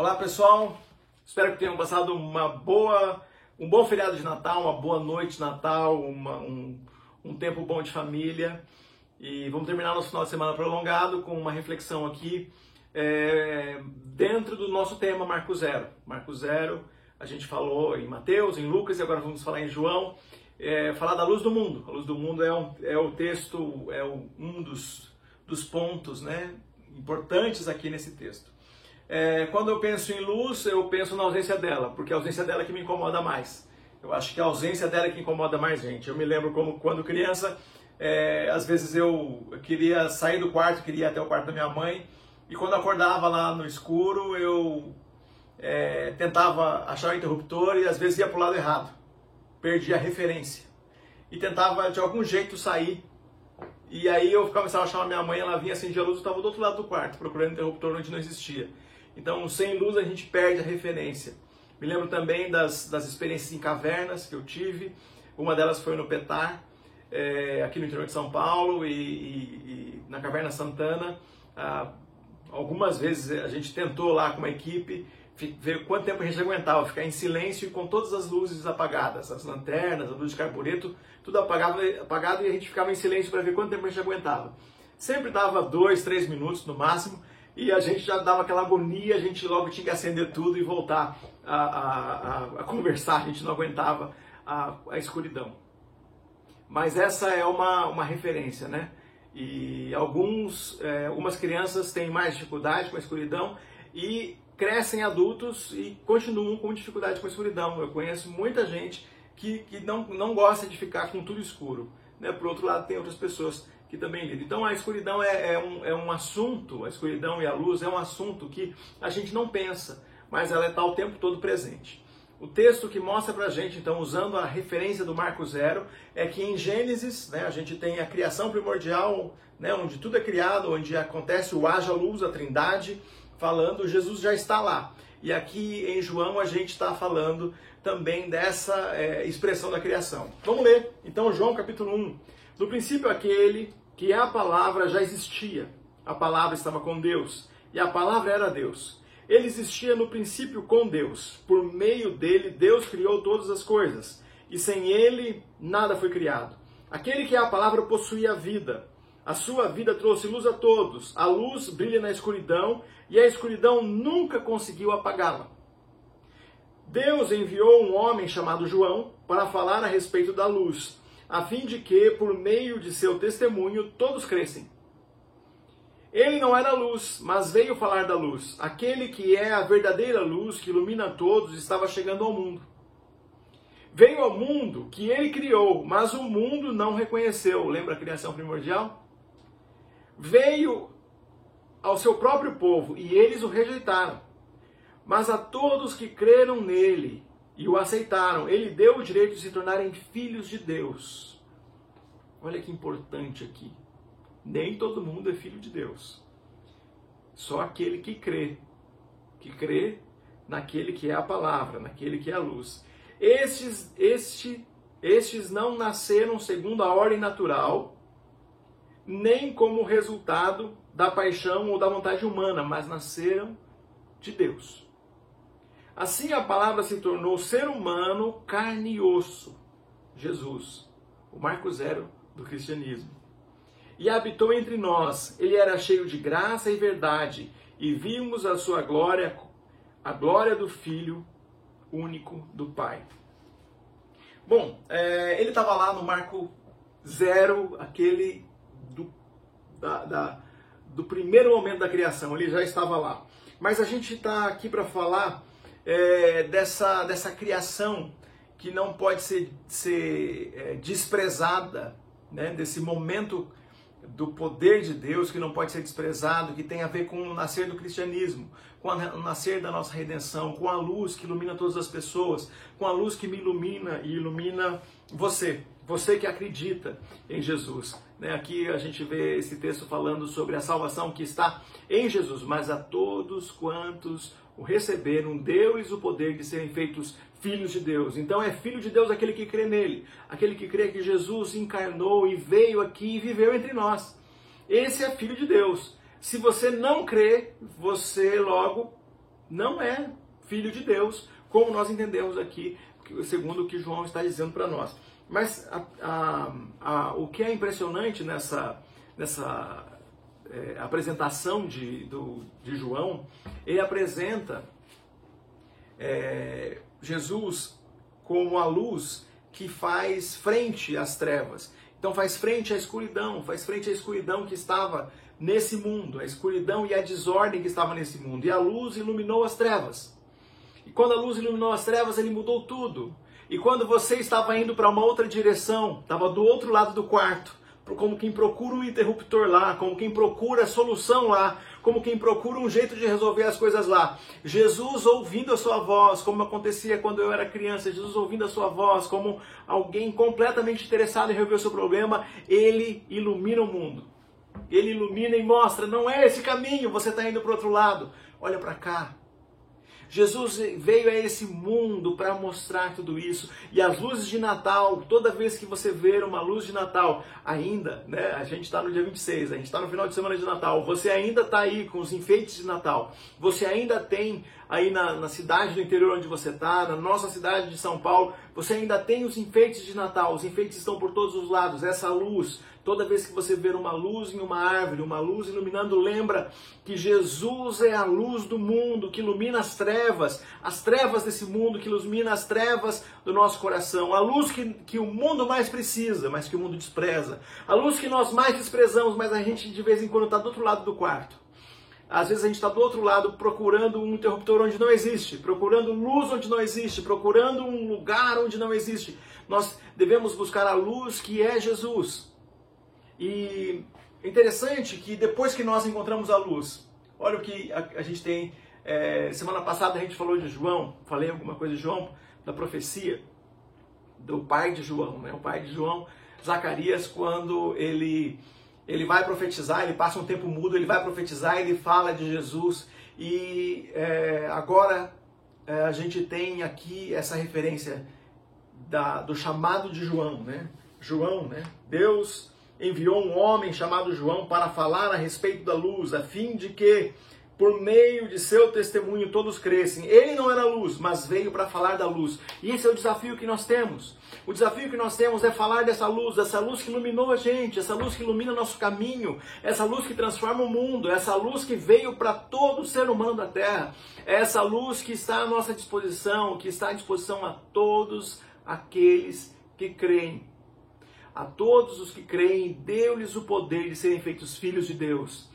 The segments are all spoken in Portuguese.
Olá pessoal, espero que tenham passado uma boa, um bom feriado de Natal, uma boa noite de Natal, uma, um, um tempo bom de família. E vamos terminar nosso final de semana prolongado com uma reflexão aqui é, dentro do nosso tema Marco Zero. Marco Zero, a gente falou em Mateus, em Lucas e agora vamos falar em João. É, falar da luz do mundo. A luz do mundo é, um, é o texto, é um dos, dos pontos né, importantes aqui nesse texto. É, quando eu penso em luz, eu penso na ausência dela, porque a ausência dela é que me incomoda mais. Eu acho que a ausência dela é que incomoda mais gente. Eu me lembro como quando criança, é, às vezes eu queria sair do quarto, queria ir até o quarto da minha mãe, e quando acordava lá no escuro, eu é, tentava achar o interruptor e às vezes ia para o lado errado. Perdia a referência. E tentava de algum jeito sair. E aí eu começava a chamar minha mãe, ela vinha acendia a luz, eu estava do outro lado do quarto, procurando interruptor onde não existia. Então, sem luz a gente perde a referência. Me lembro também das, das experiências em cavernas que eu tive. Uma delas foi no Petar, é, aqui no interior de São Paulo, e, e, e na Caverna Santana. Ah, algumas vezes a gente tentou lá com uma equipe ver quanto tempo a gente aguentava ficar em silêncio e com todas as luzes apagadas, as lanternas, a luz de carbureto, tudo apagado, apagado e a gente ficava em silêncio para ver quanto tempo a gente aguentava. Sempre dava dois, três minutos no máximo e a gente já dava aquela agonia, a gente logo tinha que acender tudo e voltar a, a, a, conversar, a gente não aguentava a, a escuridão. Mas essa é uma, uma referência, né? E alguns, é, algumas crianças têm mais dificuldade com a escuridão e crescem adultos e continuam com dificuldade com a escuridão. Eu conheço muita gente que, que não, não gosta de ficar com tudo escuro. Né? Por outro lado, tem outras pessoas que também lida. Então a escuridão é, é, um, é um assunto, a escuridão e a luz é um assunto que a gente não pensa, mas ela está o tempo todo presente. O texto que mostra para a gente, então, usando a referência do Marco Zero, é que em Gênesis, né, a gente tem a criação primordial, né, onde tudo é criado, onde acontece o haja luz, a trindade, falando, Jesus já está lá. E aqui em João a gente está falando também dessa é, expressão da criação. Vamos ler, então, João capítulo 1. No princípio aquele que a palavra já existia. A palavra estava com Deus e a palavra era Deus. Ele existia no princípio com Deus. Por meio dele, Deus criou todas as coisas. E sem ele, nada foi criado. Aquele que é a palavra possuía a vida. A sua vida trouxe luz a todos. A luz brilha na escuridão e a escuridão nunca conseguiu apagá-la. Deus enviou um homem chamado João para falar a respeito da luz, a fim de que, por meio de seu testemunho, todos crescem. Ele não era luz, mas veio falar da luz. Aquele que é a verdadeira luz que ilumina todos estava chegando ao mundo. Veio ao mundo que ele criou, mas o mundo não reconheceu. Lembra a criação primordial? Veio ao seu próprio povo e eles o rejeitaram. Mas a todos que creram nele e o aceitaram. Ele deu o direito de se tornarem filhos de Deus. Olha que importante aqui. Nem todo mundo é filho de Deus. Só aquele que crê, que crê naquele que é a palavra, naquele que é a luz. Estes, este, estes não nasceram segundo a ordem natural, nem como resultado da paixão ou da vontade humana, mas nasceram de Deus. Assim a palavra se tornou ser humano, carne e osso. Jesus, o marco zero do cristianismo. E habitou entre nós. Ele era cheio de graça e verdade, e vimos a sua glória, a glória do Filho único do Pai. Bom, é, ele estava lá no marco zero, aquele do, da, da, do primeiro momento da criação, ele já estava lá. Mas a gente está aqui para falar é, dessa, dessa criação que não pode ser, ser é, desprezada, né? desse momento do poder de Deus que não pode ser desprezado, que tem a ver com o nascer do cristianismo, com o nascer da nossa redenção, com a luz que ilumina todas as pessoas, com a luz que me ilumina e ilumina você, você que acredita em Jesus. Né? Aqui a gente vê esse texto falando sobre a salvação que está em Jesus, mas a todos quantos o receberam, deu-lhes o poder de serem feitos filhos de Deus. Então é filho de Deus aquele que crê nele, aquele que crê que Jesus encarnou e veio aqui e viveu entre nós. Esse é filho de Deus. Se você não crê, você logo não é filho de Deus, como nós entendemos aqui, segundo o que João está dizendo para nós. Mas a, a, a, o que é impressionante nessa, nessa é, apresentação de, do, de João, ele apresenta é, Jesus como a luz que faz frente às trevas. Então faz frente à escuridão, faz frente à escuridão que estava nesse mundo, a escuridão e a desordem que estava nesse mundo. E a luz iluminou as trevas. E quando a luz iluminou as trevas, ele mudou tudo. E quando você estava indo para uma outra direção, estava do outro lado do quarto, como quem procura um interruptor lá, como quem procura a solução lá, como quem procura um jeito de resolver as coisas lá. Jesus ouvindo a sua voz, como acontecia quando eu era criança, Jesus ouvindo a sua voz, como alguém completamente interessado em resolver o seu problema, ele ilumina o mundo. Ele ilumina e mostra, não é esse caminho, você está indo para o outro lado. Olha para cá, Jesus veio a esse mundo para mostrar tudo isso. E as luzes de Natal, toda vez que você ver uma luz de Natal, ainda, né? A gente está no dia 26, a gente está no final de semana de Natal, você ainda está aí com os enfeites de Natal, você ainda tem aí na, na cidade do interior onde você está, na nossa cidade de São Paulo, você ainda tem os enfeites de Natal, os enfeites estão por todos os lados, essa luz, Toda vez que você ver uma luz em uma árvore, uma luz iluminando, lembra que Jesus é a luz do mundo, que ilumina as trevas, as trevas desse mundo, que ilumina as trevas do nosso coração. A luz que, que o mundo mais precisa, mas que o mundo despreza. A luz que nós mais desprezamos, mas a gente de vez em quando está do outro lado do quarto. Às vezes a gente está do outro lado procurando um interruptor onde não existe, procurando luz onde não existe, procurando um lugar onde não existe. Nós devemos buscar a luz que é Jesus. E interessante que depois que nós encontramos a luz, olha o que a, a gente tem. É, semana passada a gente falou de João, falei alguma coisa de João, da profecia do pai de João, né? O pai de João, Zacarias, quando ele ele vai profetizar, ele passa um tempo mudo, ele vai profetizar, ele fala de Jesus e é, agora é, a gente tem aqui essa referência da, do chamado de João, né? João, né? Deus enviou um homem chamado João para falar a respeito da luz, a fim de que, por meio de seu testemunho, todos crescem. Ele não era luz, mas veio para falar da luz. E esse é o desafio que nós temos. O desafio que nós temos é falar dessa luz, essa luz que iluminou a gente, essa luz que ilumina nosso caminho, essa luz que transforma o mundo, essa luz que veio para todo ser humano da terra, essa luz que está à nossa disposição, que está à disposição a todos aqueles que creem. A todos os que creem, deu-lhes o poder de serem feitos filhos de Deus.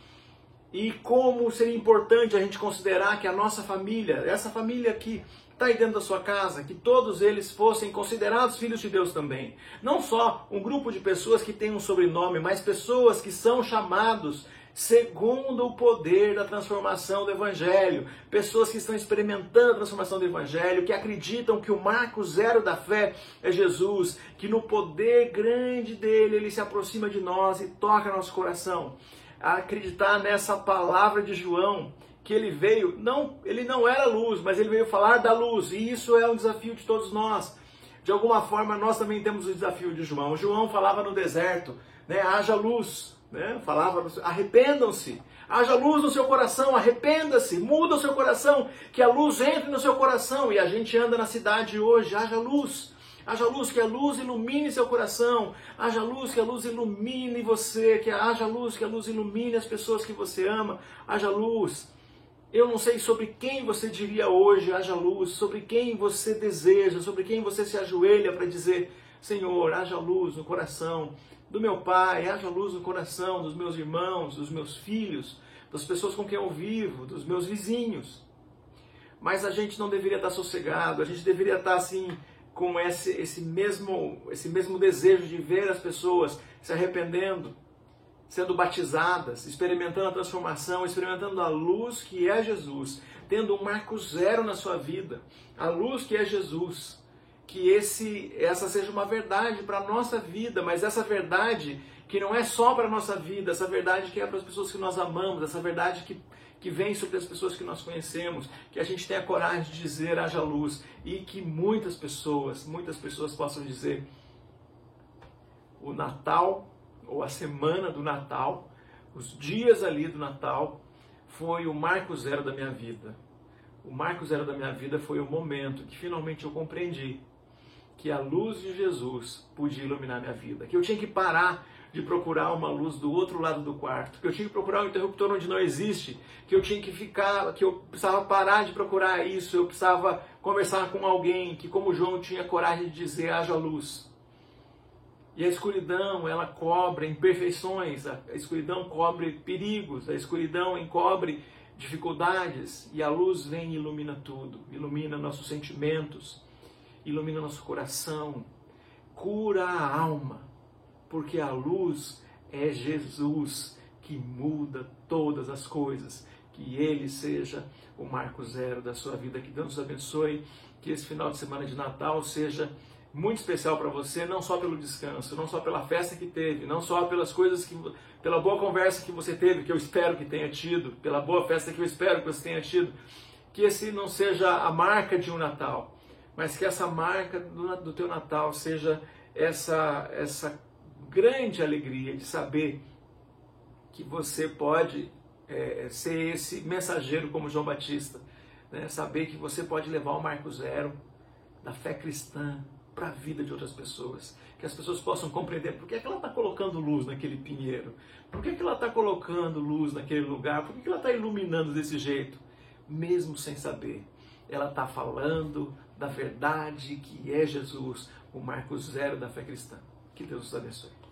E como seria importante a gente considerar que a nossa família, essa família aqui, está aí dentro da sua casa, que todos eles fossem considerados filhos de Deus também. Não só um grupo de pessoas que tem um sobrenome, mas pessoas que são chamados segundo o poder da transformação do Evangelho. Pessoas que estão experimentando a transformação do Evangelho, que acreditam que o marco zero da fé é Jesus, que no poder grande dele ele se aproxima de nós e toca nosso coração. acreditar nessa palavra de João, que ele veio, não, ele não era luz, mas ele veio falar da luz, e isso é um desafio de todos nós. De alguma forma, nós também temos o desafio de João. João falava no deserto, né? Haja luz, né? Falava, arrependam-se, haja luz no seu coração, arrependa-se, muda o seu coração, que a luz entre no seu coração. E a gente anda na cidade hoje, haja luz. Haja luz, que a luz ilumine seu coração. Haja luz, que a luz ilumine você. Que haja luz, que a luz ilumine as pessoas que você ama. Haja luz. Eu não sei sobre quem você diria hoje, haja luz. Sobre quem você deseja, sobre quem você se ajoelha para dizer, Senhor, haja luz no coração do meu pai, haja luz no coração dos meus irmãos, dos meus filhos, das pessoas com quem eu vivo, dos meus vizinhos. Mas a gente não deveria estar sossegado, a gente deveria estar assim com esse, esse, mesmo, esse mesmo desejo de ver as pessoas se arrependendo, sendo batizadas, experimentando a transformação, experimentando a luz que é Jesus, tendo um marco zero na sua vida, a luz que é Jesus que esse, essa seja uma verdade para a nossa vida, mas essa verdade que não é só para a nossa vida, essa verdade que é para as pessoas que nós amamos, essa verdade que, que vem sobre as pessoas que nós conhecemos, que a gente tenha coragem de dizer haja luz e que muitas pessoas, muitas pessoas possam dizer o Natal ou a semana do Natal, os dias ali do Natal foi o marco zero da minha vida. O marco zero da minha vida foi o momento que finalmente eu compreendi que a luz de Jesus podia iluminar minha vida, que eu tinha que parar de procurar uma luz do outro lado do quarto, que eu tinha que procurar um interruptor onde não existe, que eu tinha que ficar, que eu precisava parar de procurar isso, eu precisava conversar com alguém que, como João, tinha coragem de dizer haja luz. E a escuridão, ela cobre imperfeições, a escuridão cobre perigos, a escuridão encobre dificuldades e a luz vem e ilumina tudo, ilumina nossos sentimentos, ilumina nosso coração, cura a alma, porque a luz é Jesus que muda todas as coisas. Que Ele seja o marco zero da sua vida. Que Deus nos abençoe. Que esse final de semana de Natal seja muito especial para você, não só pelo descanso, não só pela festa que teve, não só pelas coisas que, pela boa conversa que você teve, que eu espero que tenha tido, pela boa festa que eu espero que você tenha tido. Que esse não seja a marca de um Natal, mas que essa marca do, do teu Natal seja essa, essa grande alegria de saber que você pode é, ser esse mensageiro como João Batista, né? saber que você pode levar o marco zero da fé cristã para a vida de outras pessoas, que as pessoas possam compreender por que, é que ela está colocando luz naquele pinheiro, por que, é que ela está colocando luz naquele lugar, por que, é que ela está iluminando desse jeito, mesmo sem saber. Ela está falando da verdade que é Jesus, o marco zero da fé cristã. Que Deus os abençoe.